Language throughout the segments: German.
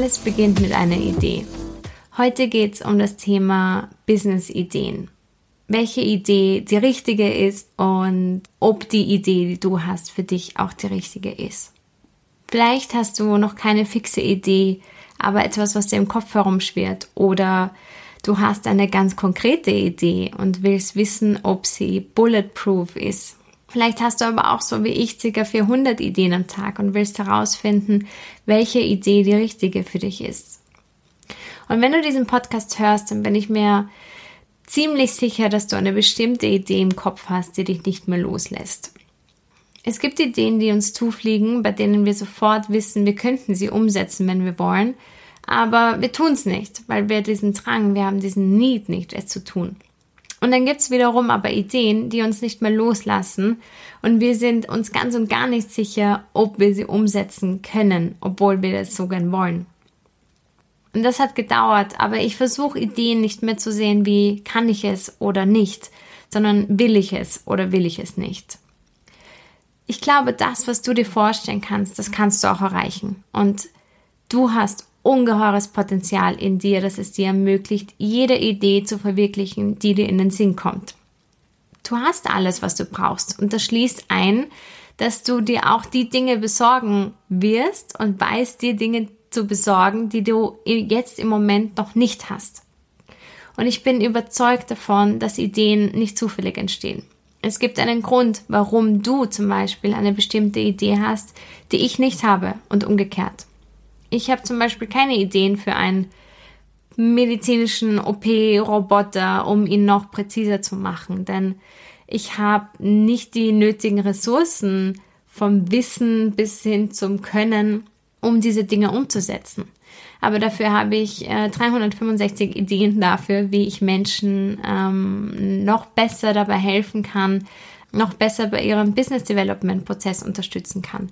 Alles beginnt mit einer Idee. Heute geht es um das Thema Business-Ideen. Welche Idee die richtige ist und ob die Idee, die du hast, für dich auch die richtige ist. Vielleicht hast du noch keine fixe Idee, aber etwas, was dir im Kopf herumschwirrt oder du hast eine ganz konkrete Idee und willst wissen, ob sie bulletproof ist Vielleicht hast du aber auch so wie ich ca. 400 Ideen am Tag und willst herausfinden, welche Idee die richtige für dich ist. Und wenn du diesen Podcast hörst, dann bin ich mir ziemlich sicher, dass du eine bestimmte Idee im Kopf hast, die dich nicht mehr loslässt. Es gibt Ideen, die uns zufliegen, bei denen wir sofort wissen, wir könnten sie umsetzen, wenn wir wollen, aber wir tun es nicht, weil wir diesen Drang, wir haben diesen Need nicht, es zu tun. Und dann gibt's wiederum aber Ideen, die uns nicht mehr loslassen und wir sind uns ganz und gar nicht sicher, ob wir sie umsetzen können, obwohl wir das so gern wollen. Und das hat gedauert, aber ich versuche Ideen nicht mehr zu sehen wie kann ich es oder nicht, sondern will ich es oder will ich es nicht. Ich glaube, das, was du dir vorstellen kannst, das kannst du auch erreichen. Und du hast ungeheures Potenzial in dir, das es dir ermöglicht, jede Idee zu verwirklichen, die dir in den Sinn kommt. Du hast alles, was du brauchst und das schließt ein, dass du dir auch die Dinge besorgen wirst und weißt, dir Dinge zu besorgen, die du jetzt im Moment noch nicht hast. Und ich bin überzeugt davon, dass Ideen nicht zufällig entstehen. Es gibt einen Grund, warum du zum Beispiel eine bestimmte Idee hast, die ich nicht habe und umgekehrt. Ich habe zum Beispiel keine Ideen für einen medizinischen OP-Roboter, um ihn noch präziser zu machen, denn ich habe nicht die nötigen Ressourcen vom Wissen bis hin zum Können, um diese Dinge umzusetzen. Aber dafür habe ich äh, 365 Ideen dafür, wie ich Menschen ähm, noch besser dabei helfen kann, noch besser bei ihrem Business Development Prozess unterstützen kann.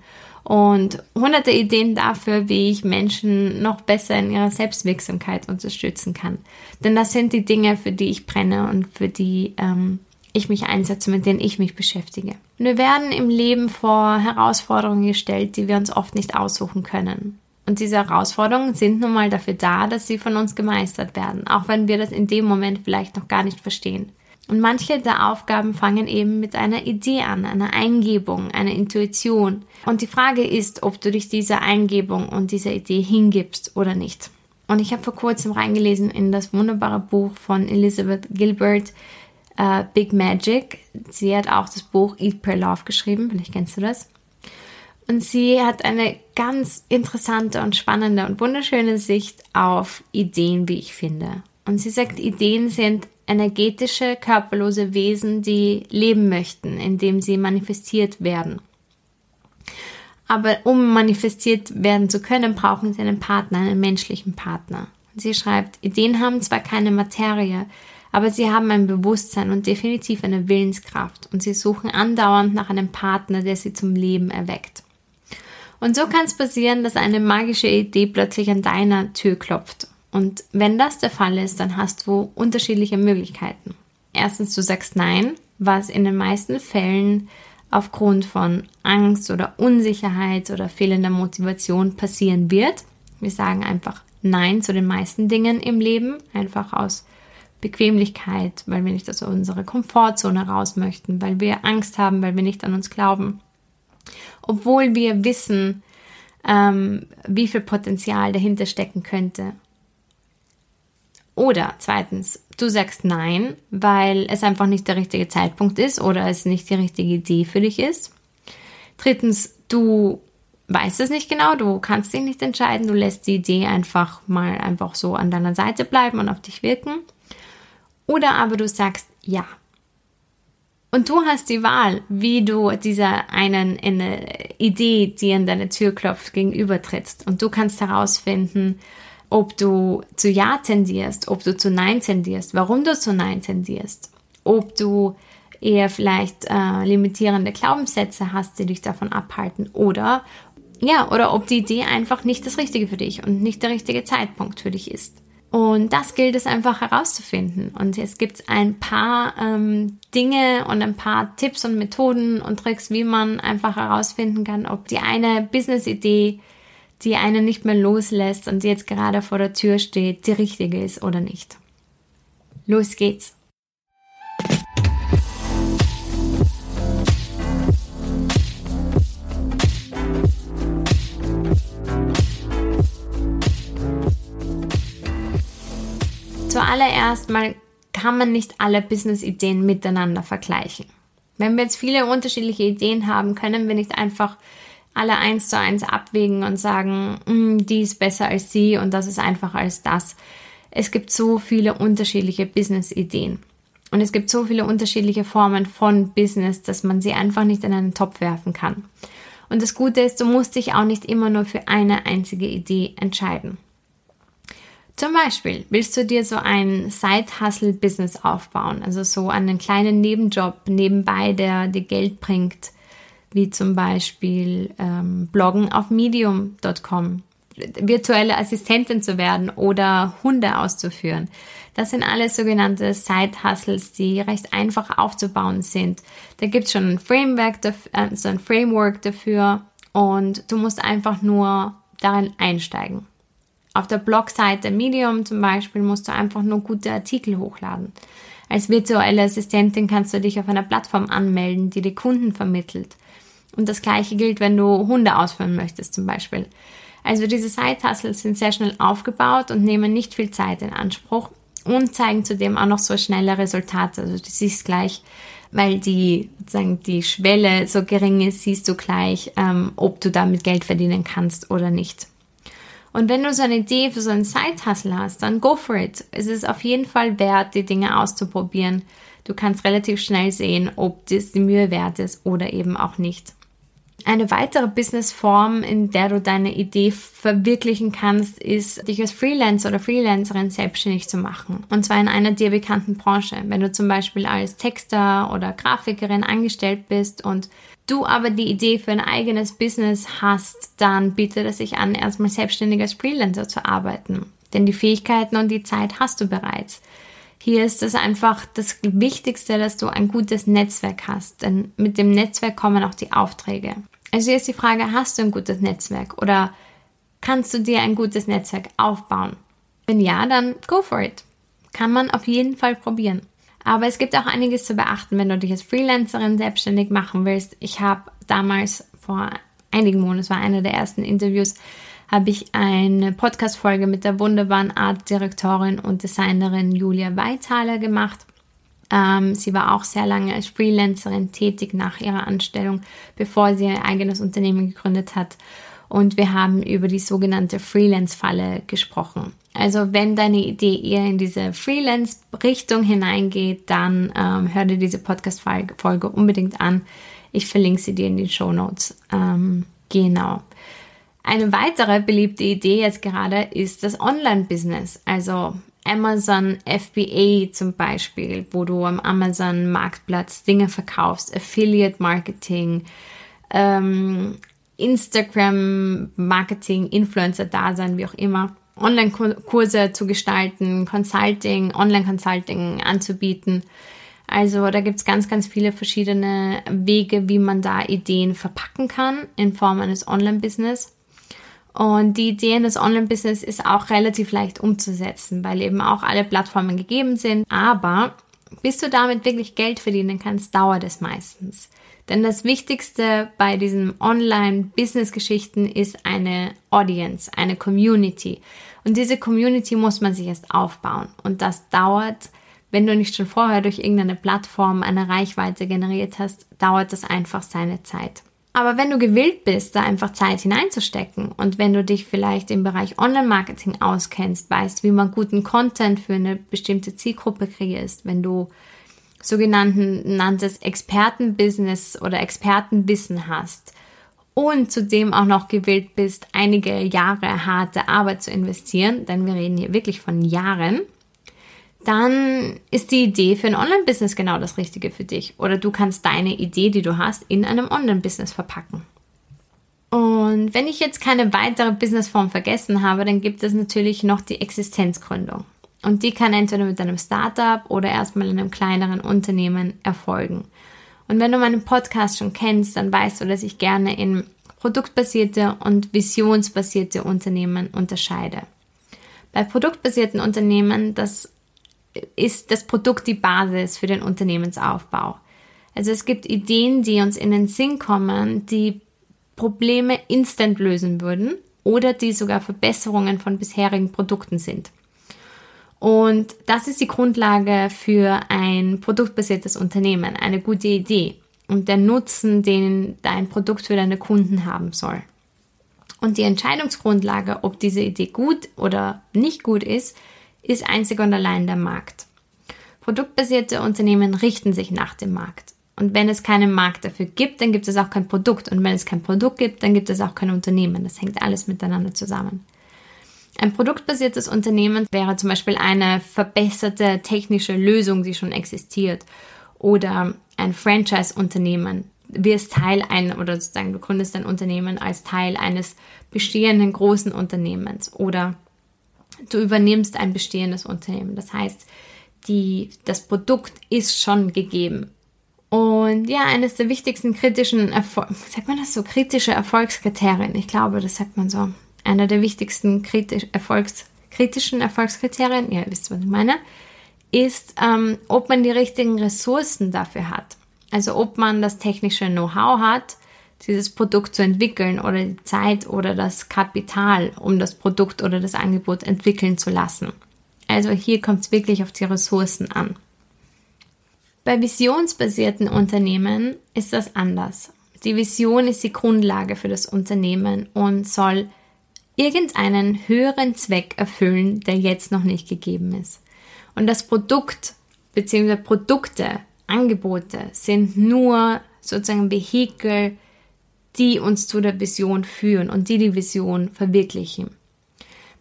Und hunderte Ideen dafür, wie ich Menschen noch besser in ihrer Selbstwirksamkeit unterstützen kann. Denn das sind die Dinge, für die ich brenne und für die ähm, ich mich einsetze, mit denen ich mich beschäftige. Und wir werden im Leben vor Herausforderungen gestellt, die wir uns oft nicht aussuchen können. Und diese Herausforderungen sind nun mal dafür da, dass sie von uns gemeistert werden, auch wenn wir das in dem Moment vielleicht noch gar nicht verstehen. Und manche der Aufgaben fangen eben mit einer Idee an, einer Eingebung, einer Intuition. Und die Frage ist, ob du dich dieser Eingebung und dieser Idee hingibst oder nicht. Und ich habe vor kurzem reingelesen in das wunderbare Buch von Elizabeth Gilbert, uh, Big Magic. Sie hat auch das Buch Eat, Pray, Love geschrieben, vielleicht kennst du das. Und sie hat eine ganz interessante und spannende und wunderschöne Sicht auf Ideen, wie ich finde. Und sie sagt, Ideen sind energetische, körperlose Wesen, die leben möchten, indem sie manifestiert werden. Aber um manifestiert werden zu können, brauchen sie einen Partner, einen menschlichen Partner. Sie schreibt, Ideen haben zwar keine Materie, aber sie haben ein Bewusstsein und definitiv eine Willenskraft und sie suchen andauernd nach einem Partner, der sie zum Leben erweckt. Und so kann es passieren, dass eine magische Idee plötzlich an deiner Tür klopft und wenn das der Fall ist, dann hast du unterschiedliche Möglichkeiten. Erstens, du sagst Nein, was in den meisten Fällen aufgrund von Angst oder Unsicherheit oder fehlender Motivation passieren wird. Wir sagen einfach Nein zu den meisten Dingen im Leben, einfach aus Bequemlichkeit, weil wir nicht aus unserer Komfortzone raus möchten, weil wir Angst haben, weil wir nicht an uns glauben. Obwohl wir wissen, ähm, wie viel Potenzial dahinter stecken könnte oder zweitens, du sagst nein, weil es einfach nicht der richtige Zeitpunkt ist oder es nicht die richtige Idee für dich ist. Drittens, du weißt es nicht genau, du kannst dich nicht entscheiden, du lässt die Idee einfach mal einfach so an deiner Seite bleiben und auf dich wirken. Oder aber du sagst ja. Und du hast die Wahl, wie du dieser einen Idee, die an deine Tür klopft, gegenübertrittst. Und du kannst herausfinden, ob du zu Ja tendierst, ob du zu Nein tendierst, warum du zu Nein tendierst, ob du eher vielleicht äh, limitierende Glaubenssätze hast, die dich davon abhalten oder ja, oder ob die Idee einfach nicht das Richtige für dich und nicht der richtige Zeitpunkt für dich ist. Und das gilt es einfach herauszufinden. Und es gibt ein paar ähm, Dinge und ein paar Tipps und Methoden und Tricks, wie man einfach herausfinden kann, ob die eine Business-Idee, die einen nicht mehr loslässt und die jetzt gerade vor der Tür steht, die richtige ist oder nicht. Los geht's! Zuallererst mal kann man nicht alle Business-Ideen miteinander vergleichen. Wenn wir jetzt viele unterschiedliche Ideen haben, können wir nicht einfach alle eins zu eins abwägen und sagen, mm, die ist besser als sie und das ist einfacher als das. Es gibt so viele unterschiedliche Business-Ideen. Und es gibt so viele unterschiedliche Formen von Business, dass man sie einfach nicht in einen Topf werfen kann. Und das Gute ist, du musst dich auch nicht immer nur für eine einzige Idee entscheiden. Zum Beispiel willst du dir so ein Side-Hustle-Business aufbauen, also so einen kleinen Nebenjob nebenbei, der dir Geld bringt, wie zum Beispiel ähm, Bloggen auf medium.com, virtuelle Assistentin zu werden oder Hunde auszuführen. Das sind alles sogenannte Side-Hustles, die recht einfach aufzubauen sind. Da gibt es schon ein Framework, äh, so ein Framework dafür und du musst einfach nur darin einsteigen. Auf der Blogseite Medium zum Beispiel musst du einfach nur gute Artikel hochladen. Als virtuelle Assistentin kannst du dich auf einer Plattform anmelden, die die Kunden vermittelt. Und das gleiche gilt, wenn du Hunde ausführen möchtest zum Beispiel. Also diese Side-Hustles sind sehr schnell aufgebaut und nehmen nicht viel Zeit in Anspruch und zeigen zudem auch noch so schnelle Resultate. Also du siehst gleich, weil die, sozusagen die Schwelle so gering ist, siehst du gleich, ähm, ob du damit Geld verdienen kannst oder nicht. Und wenn du so eine Idee für so einen Side-Hustle hast, dann go for it. Es ist auf jeden Fall wert, die Dinge auszuprobieren. Du kannst relativ schnell sehen, ob das die Mühe wert ist oder eben auch nicht. Eine weitere Businessform, in der du deine Idee verwirklichen kannst, ist, dich als Freelancer oder Freelancerin selbstständig zu machen. Und zwar in einer dir bekannten Branche. Wenn du zum Beispiel als Texter oder Grafikerin angestellt bist und du aber die Idee für ein eigenes Business hast, dann bietet es sich an, erstmal selbstständig als Freelancer zu arbeiten. Denn die Fähigkeiten und die Zeit hast du bereits. Hier ist es einfach das Wichtigste, dass du ein gutes Netzwerk hast, denn mit dem Netzwerk kommen auch die Aufträge. Also hier ist die Frage, hast du ein gutes Netzwerk oder kannst du dir ein gutes Netzwerk aufbauen? Wenn ja, dann go for it. Kann man auf jeden Fall probieren. Aber es gibt auch einiges zu beachten, wenn du dich als Freelancerin selbstständig machen willst. Ich habe damals vor einigen Monaten, es war einer der ersten Interviews, habe ich eine Podcast-Folge mit der wunderbaren Artdirektorin und Designerin Julia Weithaler gemacht. Ähm, sie war auch sehr lange als Freelancerin tätig nach ihrer Anstellung, bevor sie ihr eigenes Unternehmen gegründet hat. Und wir haben über die sogenannte Freelance-Falle gesprochen. Also wenn deine Idee eher in diese Freelance-Richtung hineingeht, dann ähm, hör dir diese Podcast-Folge unbedingt an. Ich verlinke sie dir in den Show Notes. Ähm, genau. Eine weitere beliebte Idee jetzt gerade ist das Online-Business, also Amazon FBA zum Beispiel, wo du am Amazon Marktplatz Dinge verkaufst, Affiliate Marketing, ähm, Instagram Marketing, Influencer-Dasein, wie auch immer. Online-Kurse zu gestalten, Consulting, Online-Consulting anzubieten. Also da gibt es ganz, ganz viele verschiedene Wege, wie man da Ideen verpacken kann in Form eines Online-Business. Und die Idee des Online-Business ist auch relativ leicht umzusetzen, weil eben auch alle Plattformen gegeben sind. Aber bis du damit wirklich Geld verdienen kannst, dauert es meistens. Denn das Wichtigste bei diesen Online-Business-Geschichten ist eine Audience, eine Community. Und diese Community muss man sich erst aufbauen. Und das dauert, wenn du nicht schon vorher durch irgendeine Plattform eine Reichweite generiert hast, dauert das einfach seine Zeit. Aber wenn du gewillt bist, da einfach Zeit hineinzustecken und wenn du dich vielleicht im Bereich Online-Marketing auskennst, weißt, wie man guten Content für eine bestimmte Zielgruppe kreierst, wenn du sogenannten Expertenbusiness oder Expertenwissen hast und zudem auch noch gewillt bist, einige Jahre harte Arbeit zu investieren, denn wir reden hier wirklich von Jahren, dann ist die Idee für ein Online-Business genau das Richtige für dich. Oder du kannst deine Idee, die du hast, in einem Online-Business verpacken. Und wenn ich jetzt keine weitere Businessform vergessen habe, dann gibt es natürlich noch die Existenzgründung. Und die kann entweder mit einem Startup oder erstmal in einem kleineren Unternehmen erfolgen. Und wenn du meinen Podcast schon kennst, dann weißt du, dass ich gerne in produktbasierte und visionsbasierte Unternehmen unterscheide. Bei produktbasierten Unternehmen, das ist das Produkt die Basis für den Unternehmensaufbau. Also es gibt Ideen, die uns in den Sinn kommen, die Probleme instant lösen würden oder die sogar Verbesserungen von bisherigen Produkten sind. Und das ist die Grundlage für ein produktbasiertes Unternehmen, eine gute Idee und der Nutzen, den dein Produkt für deine Kunden haben soll. Und die Entscheidungsgrundlage, ob diese Idee gut oder nicht gut ist, ist einzig und allein der Markt. Produktbasierte Unternehmen richten sich nach dem Markt. Und wenn es keinen Markt dafür gibt, dann gibt es auch kein Produkt. Und wenn es kein Produkt gibt, dann gibt es auch kein Unternehmen. Das hängt alles miteinander zusammen. Ein produktbasiertes Unternehmen wäre zum Beispiel eine verbesserte technische Lösung, die schon existiert. Oder ein Franchise-Unternehmen. Wirst Teil ein oder sozusagen du gründest ein Unternehmen als Teil eines bestehenden großen Unternehmens. Oder du übernimmst ein bestehendes Unternehmen. Das heißt, die, das Produkt ist schon gegeben. Und ja, eines der wichtigsten kritischen Erfolg, sagt man das so, kritische Erfolgskriterien. Ich glaube, das sagt man so. Einer der wichtigsten kritisch, Erfolgs, kritischen Erfolgskriterien, ihr wisst, was ich meine, ist, ähm, ob man die richtigen Ressourcen dafür hat. Also ob man das technische Know-how hat, dieses Produkt zu entwickeln oder die Zeit oder das Kapital, um das Produkt oder das Angebot entwickeln zu lassen. Also hier kommt es wirklich auf die Ressourcen an. Bei visionsbasierten Unternehmen ist das anders. Die Vision ist die Grundlage für das Unternehmen und soll irgendeinen höheren Zweck erfüllen, der jetzt noch nicht gegeben ist. Und das Produkt bzw. Produkte, Angebote sind nur sozusagen Vehikel, die uns zu der Vision führen und die die Vision verwirklichen.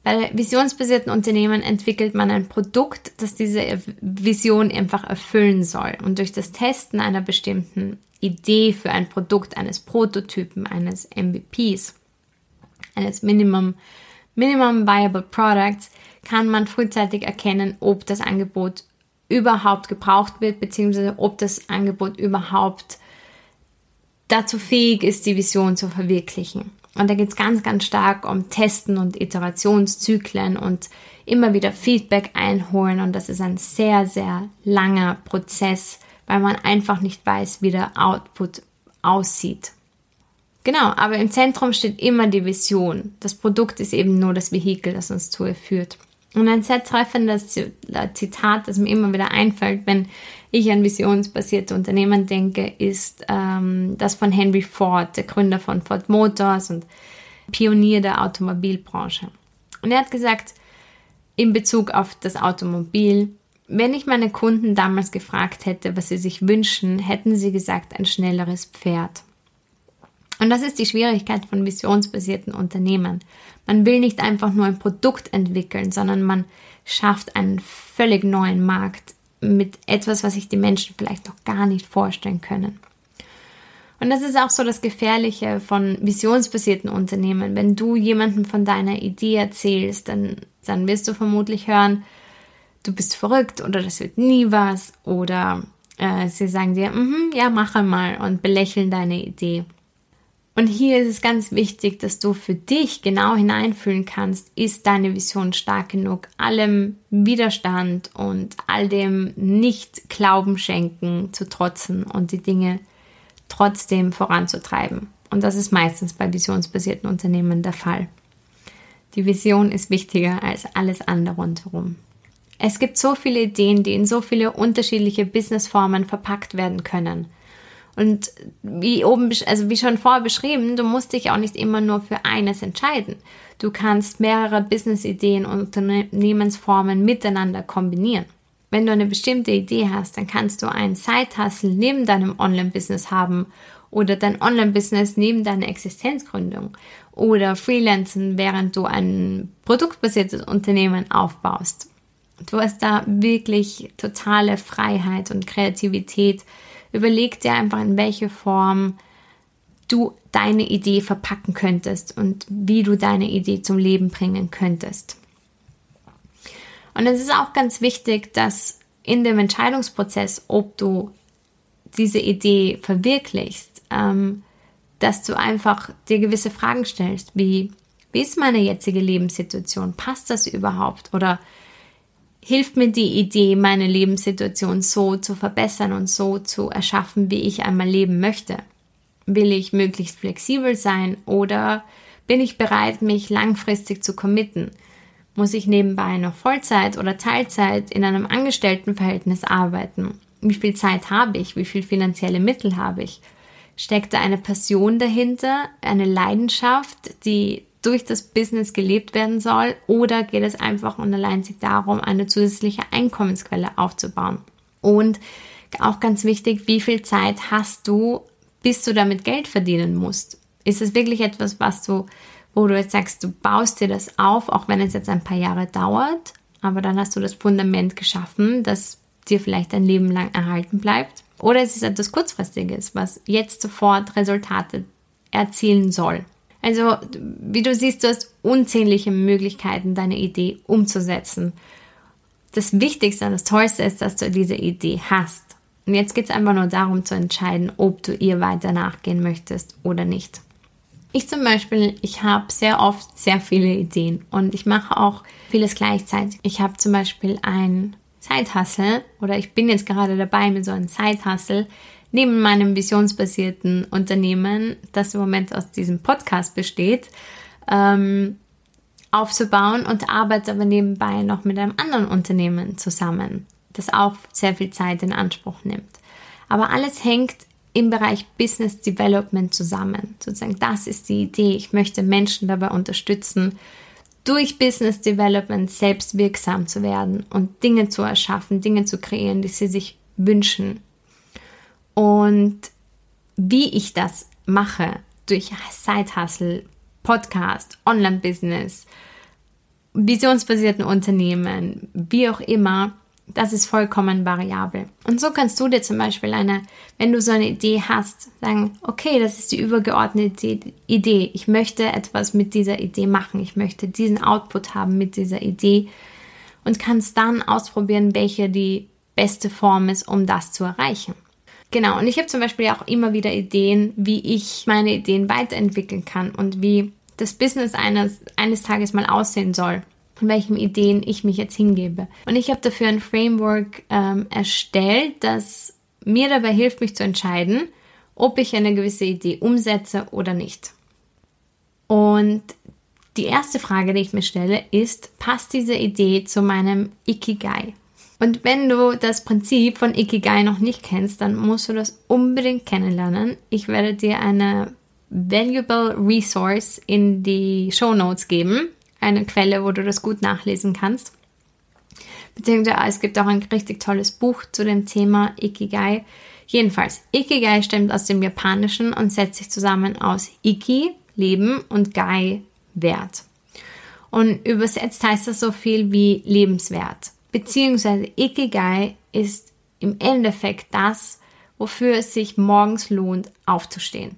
Bei visionsbasierten Unternehmen entwickelt man ein Produkt, das diese Vision einfach erfüllen soll. Und durch das Testen einer bestimmten Idee für ein Produkt, eines Prototypen, eines MVPs, eines Minimum, Minimum Viable Products, kann man frühzeitig erkennen, ob das Angebot überhaupt gebraucht wird, beziehungsweise ob das Angebot überhaupt dazu fähig ist, die Vision zu verwirklichen. Und da geht es ganz, ganz stark um Testen und Iterationszyklen und immer wieder Feedback einholen. Und das ist ein sehr, sehr langer Prozess, weil man einfach nicht weiß, wie der Output aussieht. Genau, aber im Zentrum steht immer die Vision. Das Produkt ist eben nur das Vehikel, das uns zu führt. Und ein sehr treffendes Zitat, das mir immer wieder einfällt, wenn ich an visionsbasierte Unternehmen denke, ist ähm, das von Henry Ford, der Gründer von Ford Motors und Pionier der Automobilbranche. Und er hat gesagt, in Bezug auf das Automobil, wenn ich meine Kunden damals gefragt hätte, was sie sich wünschen, hätten sie gesagt, ein schnelleres Pferd. Und das ist die Schwierigkeit von visionsbasierten Unternehmen. Man will nicht einfach nur ein Produkt entwickeln, sondern man schafft einen völlig neuen Markt mit etwas, was sich die Menschen vielleicht noch gar nicht vorstellen können. Und das ist auch so das Gefährliche von visionsbasierten Unternehmen. Wenn du jemandem von deiner Idee erzählst, dann, dann wirst du vermutlich hören, du bist verrückt oder das wird nie was oder äh, sie sagen dir, mm -hmm, ja, mache mal und belächeln deine Idee. Und hier ist es ganz wichtig, dass du für dich genau hineinfühlen kannst, ist deine Vision stark genug, allem Widerstand und all dem Nicht-Glauben schenken zu trotzen und die Dinge trotzdem voranzutreiben. Und das ist meistens bei visionsbasierten Unternehmen der Fall. Die Vision ist wichtiger als alles andere rundherum. Es gibt so viele Ideen, die in so viele unterschiedliche Businessformen verpackt werden können. Und wie oben, also wie schon vorher beschrieben, du musst dich auch nicht immer nur für eines entscheiden. Du kannst mehrere Business-Ideen und Unternehmensformen miteinander kombinieren. Wenn du eine bestimmte Idee hast, dann kannst du einen Side-Hustle neben deinem Online-Business haben oder dein Online-Business neben deiner Existenzgründung oder Freelancen, während du ein produktbasiertes Unternehmen aufbaust. Du hast da wirklich totale Freiheit und Kreativität. Überleg dir einfach, in welche Form du deine Idee verpacken könntest und wie du deine Idee zum Leben bringen könntest. Und es ist auch ganz wichtig, dass in dem Entscheidungsprozess, ob du diese Idee verwirklichst, ähm, dass du einfach dir gewisse Fragen stellst, wie, wie ist meine jetzige Lebenssituation? Passt das überhaupt? Oder hilft mir die Idee, meine Lebenssituation so zu verbessern und so zu erschaffen, wie ich einmal leben möchte? Will ich möglichst flexibel sein oder bin ich bereit, mich langfristig zu committen? Muss ich nebenbei noch Vollzeit oder Teilzeit in einem Angestelltenverhältnis arbeiten? Wie viel Zeit habe ich? Wie viel finanzielle Mittel habe ich? Steckt da eine Passion dahinter, eine Leidenschaft, die durch das Business gelebt werden soll? Oder geht es einfach und allein sich darum, eine zusätzliche Einkommensquelle aufzubauen? Und auch ganz wichtig, wie viel Zeit hast du, bis du damit Geld verdienen musst? Ist es wirklich etwas, was du wo du jetzt sagst, du baust dir das auf, auch wenn es jetzt ein paar Jahre dauert, aber dann hast du das Fundament geschaffen, das dir vielleicht ein Leben lang erhalten bleibt. Oder es ist etwas Kurzfristiges, was jetzt sofort Resultate erzielen soll. Also, wie du siehst, du hast unzählige Möglichkeiten, deine Idee umzusetzen. Das Wichtigste und das Tollste ist, dass du diese Idee hast. Und jetzt geht es einfach nur darum zu entscheiden, ob du ihr weiter nachgehen möchtest oder nicht. Ich zum Beispiel, ich habe sehr oft sehr viele Ideen und ich mache auch vieles gleichzeitig. Ich habe zum Beispiel ein Zeithassel oder ich bin jetzt gerade dabei mit so einem Zeithassel neben meinem visionsbasierten Unternehmen, das im Moment aus diesem Podcast besteht, ähm, aufzubauen und arbeite aber nebenbei noch mit einem anderen Unternehmen zusammen, das auch sehr viel Zeit in Anspruch nimmt. Aber alles hängt im Bereich Business Development zusammen. Sozusagen, das ist die Idee. Ich möchte Menschen dabei unterstützen, durch Business Development selbst wirksam zu werden und Dinge zu erschaffen, Dinge zu kreieren, die sie sich wünschen. Und wie ich das mache, durch Side Hustle, Podcast, Online-Business, visionsbasierten Unternehmen, wie auch immer, das ist vollkommen variabel. Und so kannst du dir zum Beispiel eine, wenn du so eine Idee hast, sagen, okay, das ist die übergeordnete Idee. Ich möchte etwas mit dieser Idee machen. Ich möchte diesen Output haben mit dieser Idee und kannst dann ausprobieren, welche die beste Form ist, um das zu erreichen. Genau, und ich habe zum Beispiel auch immer wieder Ideen, wie ich meine Ideen weiterentwickeln kann und wie das Business eines, eines Tages mal aussehen soll von welchen Ideen ich mich jetzt hingebe. Und ich habe dafür ein Framework ähm, erstellt, das mir dabei hilft, mich zu entscheiden, ob ich eine gewisse Idee umsetze oder nicht. Und die erste Frage, die ich mir stelle, ist, passt diese Idee zu meinem Ikigai? Und wenn du das Prinzip von Ikigai noch nicht kennst, dann musst du das unbedingt kennenlernen. Ich werde dir eine valuable resource in die Show Notes geben eine Quelle, wo du das gut nachlesen kannst. Beziehungsweise es gibt auch ein richtig tolles Buch zu dem Thema Ikigai. Jedenfalls, Ikigai stammt aus dem Japanischen und setzt sich zusammen aus Iki, Leben und Gai, Wert. Und übersetzt heißt das so viel wie lebenswert. Beziehungsweise Ikigai ist im Endeffekt das, wofür es sich morgens lohnt, aufzustehen.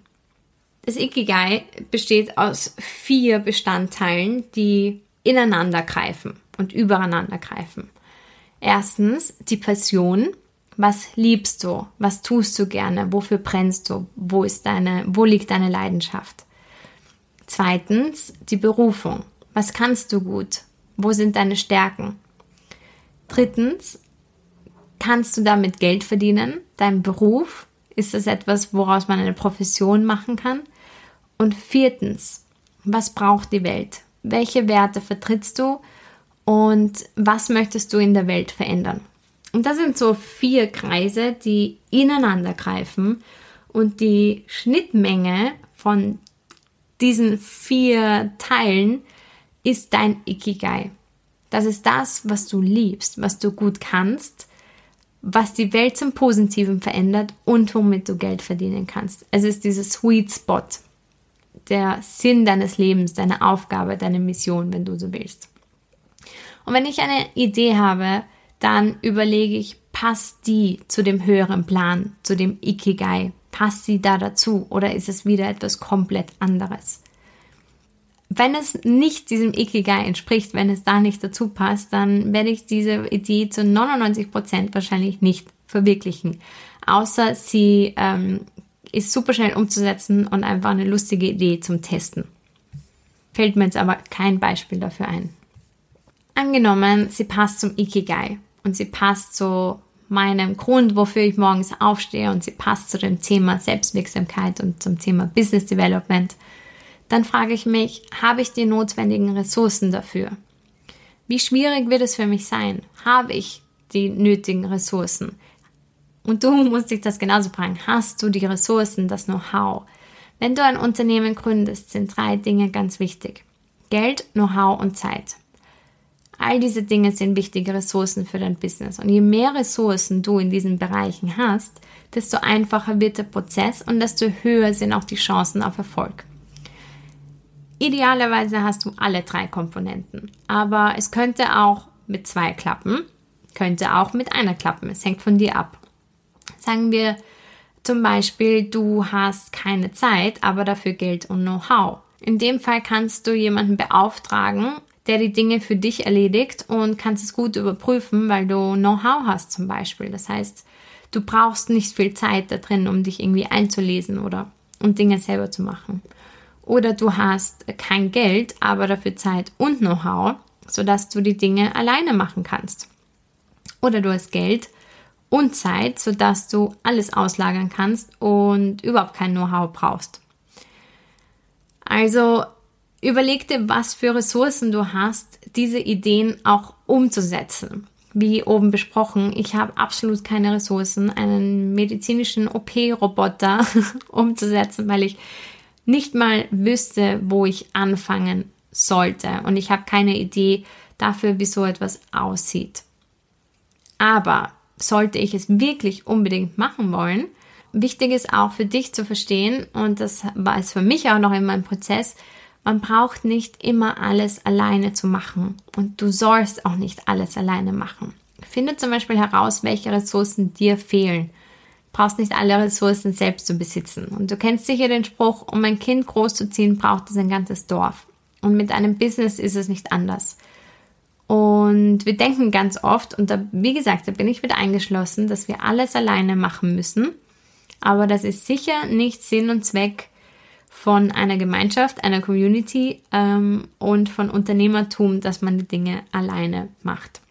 Das Ikigai besteht aus vier Bestandteilen, die ineinander greifen und übereinander greifen. Erstens die Passion. Was liebst du? Was tust du gerne? Wofür brennst du? Wo ist deine, wo liegt deine Leidenschaft? Zweitens die Berufung. Was kannst du gut? Wo sind deine Stärken? Drittens, kannst du damit Geld verdienen? Dein Beruf? Ist das etwas, woraus man eine Profession machen kann? Und viertens, was braucht die Welt? Welche Werte vertrittst du und was möchtest du in der Welt verändern? Und das sind so vier Kreise, die ineinander greifen und die Schnittmenge von diesen vier Teilen ist dein Ikigai. Das ist das, was du liebst, was du gut kannst, was die Welt zum Positiven verändert und womit du Geld verdienen kannst. Es ist dieses Sweet Spot, der Sinn deines Lebens, deine Aufgabe, deine Mission, wenn du so willst. Und wenn ich eine Idee habe, dann überlege ich, passt die zu dem höheren Plan, zu dem Ikigai? Passt sie da dazu oder ist es wieder etwas komplett anderes? Wenn es nicht diesem Ikigai entspricht, wenn es da nicht dazu passt, dann werde ich diese Idee zu 99 Prozent wahrscheinlich nicht verwirklichen. Außer sie ähm, ist super schnell umzusetzen und einfach eine lustige Idee zum Testen. Fällt mir jetzt aber kein Beispiel dafür ein. Angenommen, sie passt zum Ikigai und sie passt zu meinem Grund, wofür ich morgens aufstehe und sie passt zu dem Thema Selbstwirksamkeit und zum Thema Business Development, dann frage ich mich, habe ich die notwendigen Ressourcen dafür? Wie schwierig wird es für mich sein? Habe ich die nötigen Ressourcen? Und du musst dich das genauso fragen. Hast du die Ressourcen, das Know-how? Wenn du ein Unternehmen gründest, sind drei Dinge ganz wichtig. Geld, Know-how und Zeit. All diese Dinge sind wichtige Ressourcen für dein Business. Und je mehr Ressourcen du in diesen Bereichen hast, desto einfacher wird der Prozess und desto höher sind auch die Chancen auf Erfolg. Idealerweise hast du alle drei Komponenten, aber es könnte auch mit zwei klappen, könnte auch mit einer klappen. Es hängt von dir ab. Sagen wir zum Beispiel, du hast keine Zeit, aber dafür Geld und Know-how. In dem Fall kannst du jemanden beauftragen, der die Dinge für dich erledigt und kannst es gut überprüfen, weil du Know-how hast zum Beispiel. Das heißt, du brauchst nicht viel Zeit da drin, um dich irgendwie einzulesen oder um Dinge selber zu machen. Oder du hast kein Geld, aber dafür Zeit und Know-how, sodass du die Dinge alleine machen kannst. Oder du hast Geld und Zeit, sodass du alles auslagern kannst und überhaupt kein Know-how brauchst. Also Überleg dir, was für Ressourcen du hast, diese Ideen auch umzusetzen. Wie oben besprochen, ich habe absolut keine Ressourcen, einen medizinischen OP-Roboter umzusetzen, weil ich nicht mal wüsste, wo ich anfangen sollte. Und ich habe keine Idee dafür, wie so etwas aussieht. Aber sollte ich es wirklich unbedingt machen wollen, wichtig ist auch für dich zu verstehen, und das war es für mich auch noch in meinem Prozess, man braucht nicht immer alles alleine zu machen und du sollst auch nicht alles alleine machen. Finde zum Beispiel heraus, welche Ressourcen dir fehlen. Brauchst nicht alle Ressourcen selbst zu besitzen. Und du kennst sicher den Spruch, um ein Kind großzuziehen, braucht es ein ganzes Dorf. Und mit einem Business ist es nicht anders. Und wir denken ganz oft, und da, wie gesagt, da bin ich wieder eingeschlossen, dass wir alles alleine machen müssen. Aber das ist sicher nicht Sinn und Zweck von einer Gemeinschaft, einer Community ähm, und von Unternehmertum, dass man die Dinge alleine macht.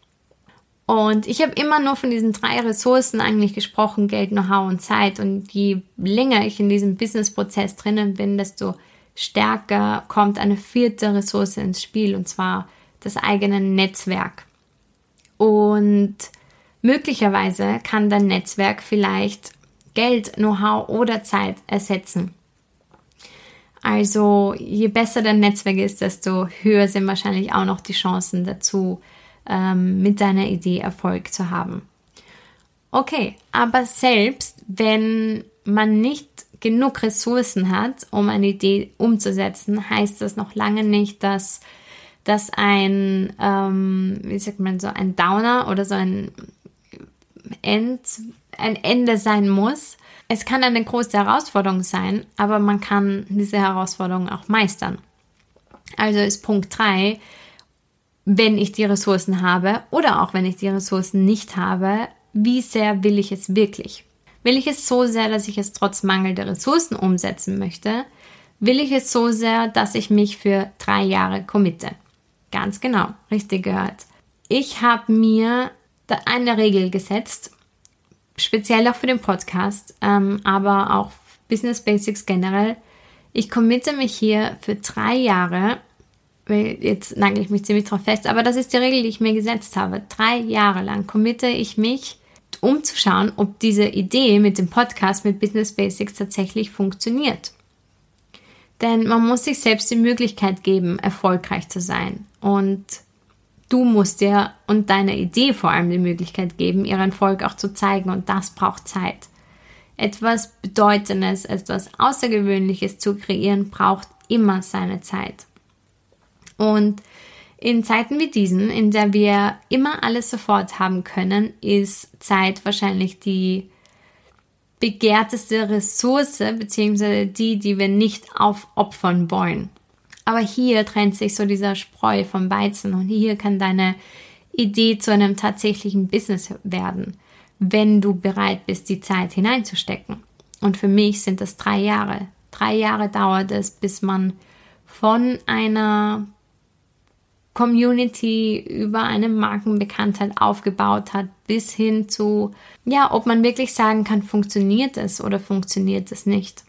Und ich habe immer nur von diesen drei Ressourcen eigentlich gesprochen, Geld, Know-how und Zeit. Und je länger ich in diesem Business-Prozess drinnen bin, desto stärker kommt eine vierte Ressource ins Spiel, und zwar das eigene Netzwerk. Und möglicherweise kann dein Netzwerk vielleicht Geld, Know-how oder Zeit ersetzen. Also je besser dein Netzwerk ist, desto höher sind wahrscheinlich auch noch die Chancen dazu, ähm, mit deiner Idee Erfolg zu haben. Okay, aber selbst wenn man nicht genug Ressourcen hat, um eine Idee umzusetzen, heißt das noch lange nicht, dass das ein, ähm, wie sagt man so, ein Downer oder so ein End, ein Ende sein muss, es kann eine große Herausforderung sein, aber man kann diese Herausforderung auch meistern. Also ist Punkt 3, wenn ich die Ressourcen habe oder auch wenn ich die Ressourcen nicht habe, wie sehr will ich es wirklich? Will ich es so sehr, dass ich es trotz mangelnder Ressourcen umsetzen möchte? Will ich es so sehr, dass ich mich für drei Jahre committe? Ganz genau, richtig gehört. Ich habe mir eine Regel gesetzt speziell auch für den Podcast, ähm, aber auch Business Basics generell. Ich committe mich hier für drei Jahre, jetzt nagel ich mich ziemlich drauf fest, aber das ist die Regel, die ich mir gesetzt habe. Drei Jahre lang committe ich mich, um zu schauen, ob diese Idee mit dem Podcast, mit Business Basics tatsächlich funktioniert. Denn man muss sich selbst die Möglichkeit geben, erfolgreich zu sein. Und Du musst dir und deiner Idee vor allem die Möglichkeit geben, ihren Erfolg auch zu zeigen und das braucht Zeit. Etwas Bedeutendes, etwas Außergewöhnliches zu kreieren, braucht immer seine Zeit. Und in Zeiten wie diesen, in der wir immer alles sofort haben können, ist Zeit wahrscheinlich die begehrteste Ressource, beziehungsweise die, die wir nicht aufopfern wollen. Aber hier trennt sich so dieser Spreu vom Weizen und hier kann deine Idee zu einem tatsächlichen Business werden, wenn du bereit bist, die Zeit hineinzustecken. Und für mich sind das drei Jahre. Drei Jahre dauert es, bis man von einer Community über eine Markenbekanntheit aufgebaut hat, bis hin zu, ja, ob man wirklich sagen kann, funktioniert es oder funktioniert es nicht.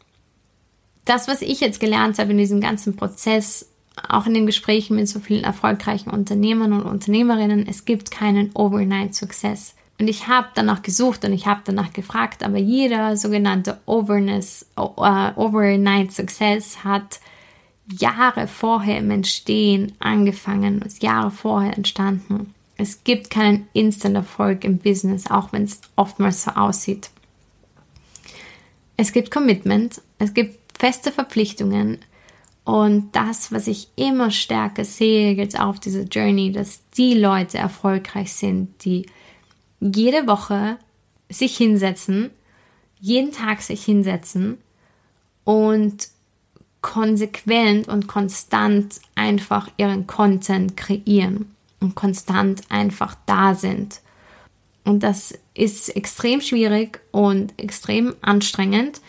Das, was ich jetzt gelernt habe in diesem ganzen Prozess, auch in den Gesprächen mit so vielen erfolgreichen Unternehmern und Unternehmerinnen, es gibt keinen Overnight-Success. Und ich habe danach gesucht und ich habe danach gefragt, aber jeder sogenannte Overness, uh, Overnight Success hat Jahre vorher im Entstehen angefangen, ist Jahre vorher entstanden. Es gibt keinen Instant-Erfolg im Business, auch wenn es oftmals so aussieht. Es gibt Commitment, es gibt feste Verpflichtungen und das, was ich immer stärker sehe jetzt auf dieser Journey, dass die Leute erfolgreich sind, die jede Woche sich hinsetzen, jeden Tag sich hinsetzen und konsequent und konstant einfach ihren Content kreieren und konstant einfach da sind. Und das ist extrem schwierig und extrem anstrengend.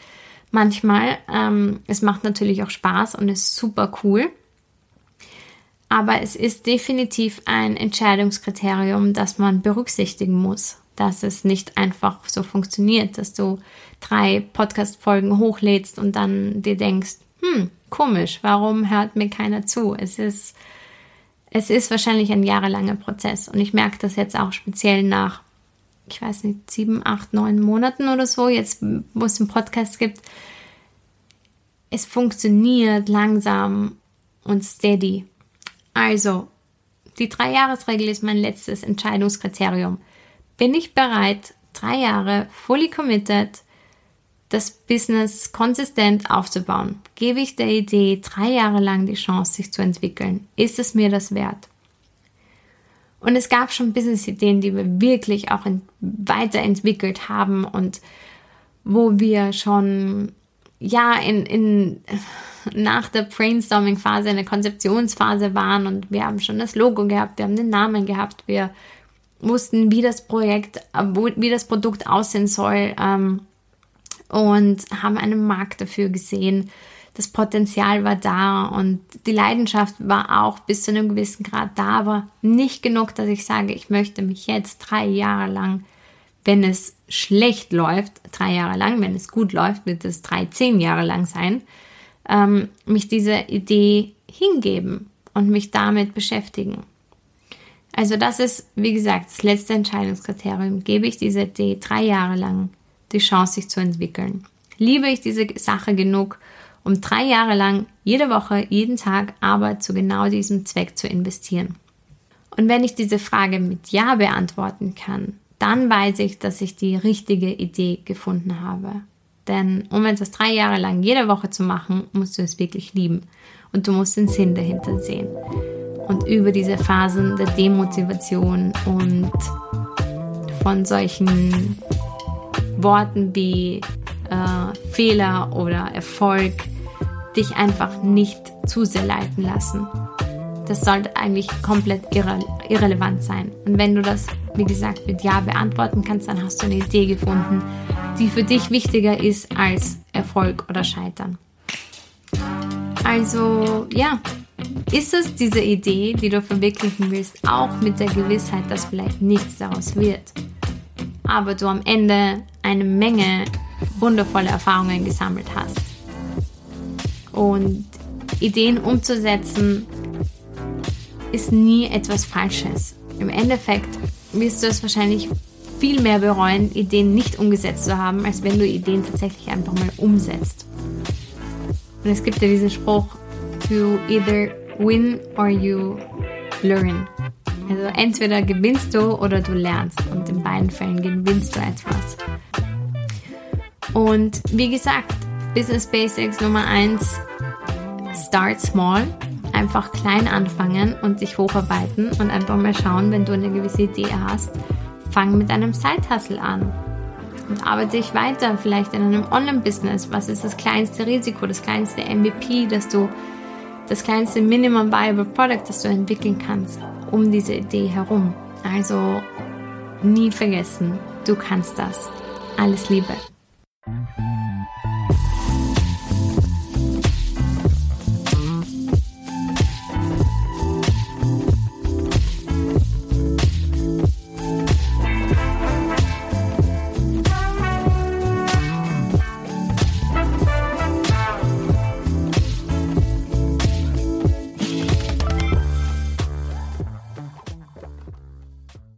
Manchmal, ähm, es macht natürlich auch Spaß und ist super cool. Aber es ist definitiv ein Entscheidungskriterium, das man berücksichtigen muss, dass es nicht einfach so funktioniert, dass du drei Podcast-Folgen hochlädst und dann dir denkst, hm, komisch, warum hört mir keiner zu? Es ist, es ist wahrscheinlich ein jahrelanger Prozess und ich merke das jetzt auch speziell nach, ich weiß nicht, sieben, acht, neun Monaten oder so, jetzt, wo es einen Podcast gibt. Es funktioniert langsam und steady. Also, die Drei-Jahres-Regel ist mein letztes Entscheidungskriterium. Bin ich bereit, drei Jahre fully committed das Business konsistent aufzubauen? Gebe ich der Idee drei Jahre lang die Chance, sich zu entwickeln? Ist es mir das wert? Und es gab schon Business-Ideen, die wir wirklich auch weiterentwickelt haben und wo wir schon ja in, in nach der Brainstorming-Phase, in der Konzeptionsphase waren und wir haben schon das Logo gehabt, wir haben den Namen gehabt, wir wussten, wie das Projekt, wie das Produkt aussehen soll. Ähm, und haben einen Markt dafür gesehen. Das Potenzial war da und die Leidenschaft war auch bis zu einem gewissen Grad da, aber nicht genug, dass ich sage, ich möchte mich jetzt drei Jahre lang, wenn es schlecht läuft, drei Jahre lang, wenn es gut läuft, wird es drei, zehn Jahre lang sein, ähm, mich dieser Idee hingeben und mich damit beschäftigen. Also das ist, wie gesagt, das letzte Entscheidungskriterium. Gebe ich diese Idee drei Jahre lang die Chance, sich zu entwickeln. Liebe ich diese Sache genug, um drei Jahre lang jede Woche, jeden Tag Arbeit zu genau diesem Zweck zu investieren? Und wenn ich diese Frage mit Ja beantworten kann, dann weiß ich, dass ich die richtige Idee gefunden habe. Denn um etwas drei Jahre lang jede Woche zu machen, musst du es wirklich lieben. Und du musst den Sinn dahinter sehen. Und über diese Phasen der Demotivation und von solchen Worten wie äh, Fehler oder Erfolg dich einfach nicht zu sehr leiten lassen. Das sollte eigentlich komplett irre irrelevant sein. Und wenn du das, wie gesagt, mit Ja beantworten kannst, dann hast du eine Idee gefunden, die für dich wichtiger ist als Erfolg oder Scheitern. Also ja, ist es diese Idee, die du verwirklichen willst, auch mit der Gewissheit, dass vielleicht nichts daraus wird? Aber du am Ende eine Menge wundervolle Erfahrungen gesammelt hast. Und Ideen umzusetzen ist nie etwas Falsches. Im Endeffekt wirst du es wahrscheinlich viel mehr bereuen, Ideen nicht umgesetzt zu haben, als wenn du Ideen tatsächlich einfach mal umsetzt. Und es gibt ja diesen Spruch, you either win or you learn. Also entweder gewinnst du oder du lernst und in beiden Fällen gewinnst du etwas. Und wie gesagt, Business Basics Nummer eins: start small. Einfach klein anfangen und sich hocharbeiten und einfach mal schauen, wenn du eine gewisse Idee hast, fang mit einem Side-Hustle an und arbeite dich weiter, vielleicht in einem Online-Business. Was ist das kleinste Risiko, das kleinste MVP, dass du, das kleinste Minimum Viable Product, das du entwickeln kannst, um diese Idee herum. Also nie vergessen, du kannst das. Alles Liebe.